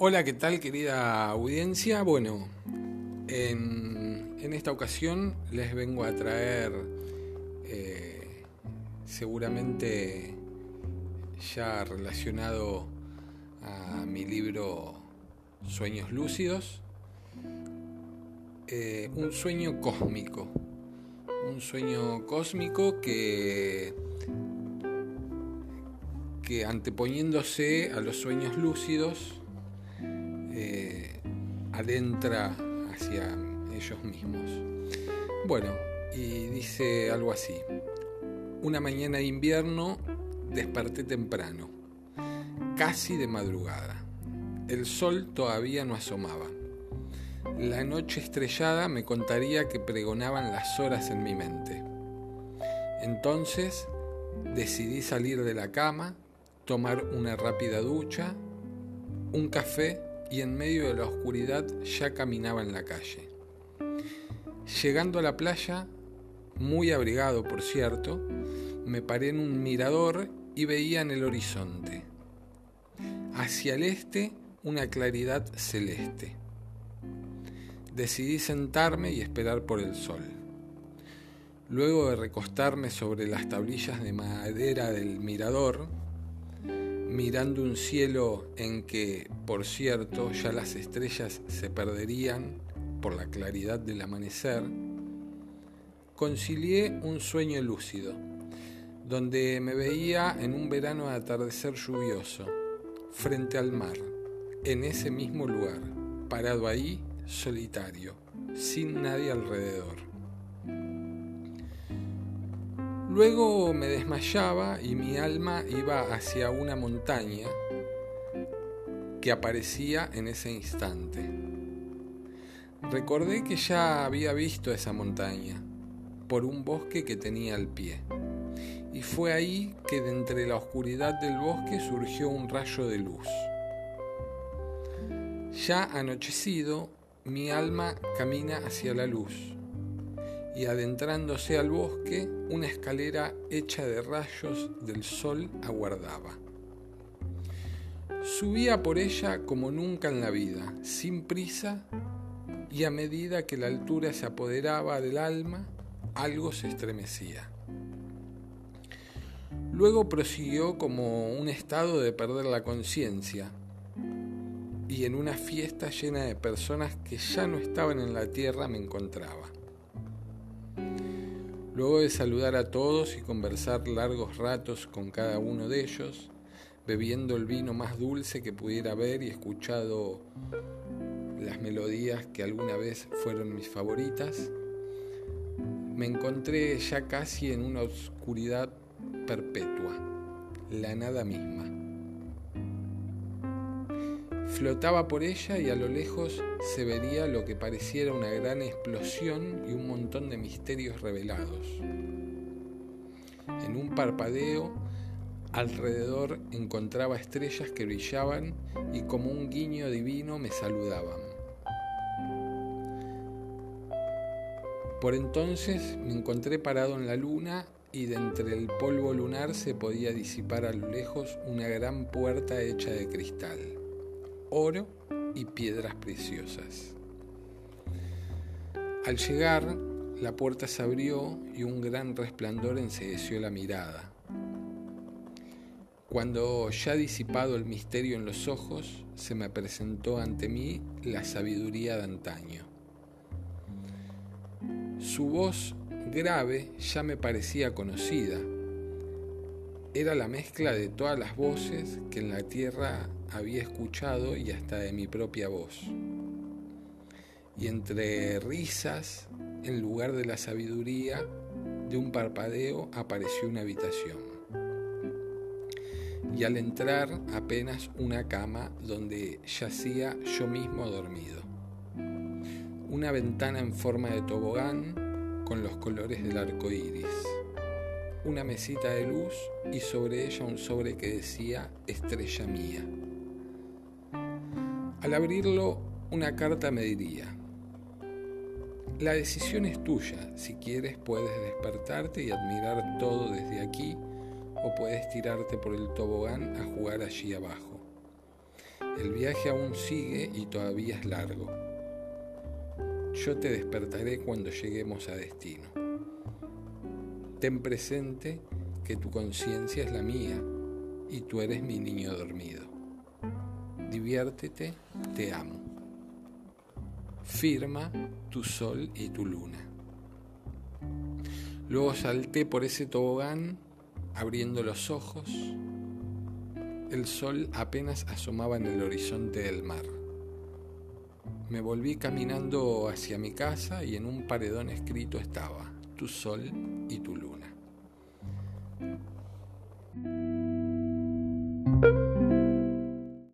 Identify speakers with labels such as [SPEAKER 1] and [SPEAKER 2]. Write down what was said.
[SPEAKER 1] Hola, ¿qué tal querida audiencia? Bueno, en, esta ocasión les vengo a traer eh, seguramente ya relacionado a mi libro Sueños Lúcidos, eh, un sueño cósmico, un sueño cósmico que, que anteponiéndose a los sueños lúcidos, adentra hacia ellos mismos. Bueno, y dice algo así. Una mañana de invierno desperté temprano, casi de madrugada. El sol todavía no asomaba. La noche estrellada me contaría que pregonaban las horas en mi mente. Entonces decidí salir de la cama, tomar una rápida ducha, un café y en medio de la oscuridad ya caminaba en la calle. Llegando a la playa, muy abrigado por cierto, me paré en un mirador y veía en el horizonte. Hacia el este una claridad celeste. Decidí sentarme y esperar por el sol. Luego de recostarme sobre las tablillas de madera del mirador, mirando un cielo en que, por cierto, ya las estrellas se perderían por la claridad del amanecer, concilié un sueño lúcido, donde me veía en un verano de atardecer lluvioso, frente al mar, en ese mismo lugar, parado ahí, solitario, sin nadie alrededor. Luego me desmayaba y mi alma iba hacia una montaña que aparecía en ese instante. Recordé que ya había visto esa montaña por un bosque que tenía al pie. Y fue ahí que de entre la oscuridad del bosque surgió un rayo de luz. Ya anochecido, mi alma camina hacia la luz y adentrándose al bosque, una escalera hecha de rayos del sol aguardaba. Subía por ella como nunca en la vida, sin prisa, y a medida que la altura se apoderaba del alma, algo se estremecía. Luego prosiguió como un estado de perder la conciencia, y en una fiesta llena de personas que ya no estaban en la tierra me encontraba. Luego de saludar a todos y conversar largos ratos con cada uno de ellos, bebiendo el vino más dulce que pudiera haber y escuchado las melodías que alguna vez fueron mis favoritas, me encontré ya casi en una oscuridad perpetua, la nada misma. Flotaba por ella y a lo lejos se vería lo que pareciera una gran explosión y un montón de misterios revelados. En un parpadeo alrededor encontraba estrellas que brillaban y como un guiño divino me saludaban. Por entonces me encontré parado en la luna y de entre el polvo lunar se podía disipar a lo lejos una gran puerta hecha de cristal oro y piedras preciosas. Al llegar, la puerta se abrió y un gran resplandor ensegueció la mirada. Cuando ya disipado el misterio en los ojos, se me presentó ante mí la sabiduría de antaño. Su voz grave ya me parecía conocida. Era la mezcla de todas las voces que en la tierra había escuchado y hasta de mi propia voz. Y entre risas, en lugar de la sabiduría, de un parpadeo apareció una habitación. Y al entrar apenas una cama donde yacía yo mismo dormido. Una ventana en forma de tobogán con los colores del arco iris. Una mesita de luz y sobre ella un sobre que decía Estrella mía. Al abrirlo, una carta me diría, la decisión es tuya, si quieres puedes despertarte y admirar todo desde aquí o puedes tirarte por el tobogán a jugar allí abajo. El viaje aún sigue y todavía es largo. Yo te despertaré cuando lleguemos a destino. Ten presente que tu conciencia es la mía y tú eres mi niño dormido. Diviértete, te amo. Firma tu sol y tu luna. Luego salté por ese tobogán, abriendo los ojos. El sol apenas asomaba en el horizonte del mar. Me volví caminando hacia mi casa y en un paredón escrito estaba tu sol y tu luna.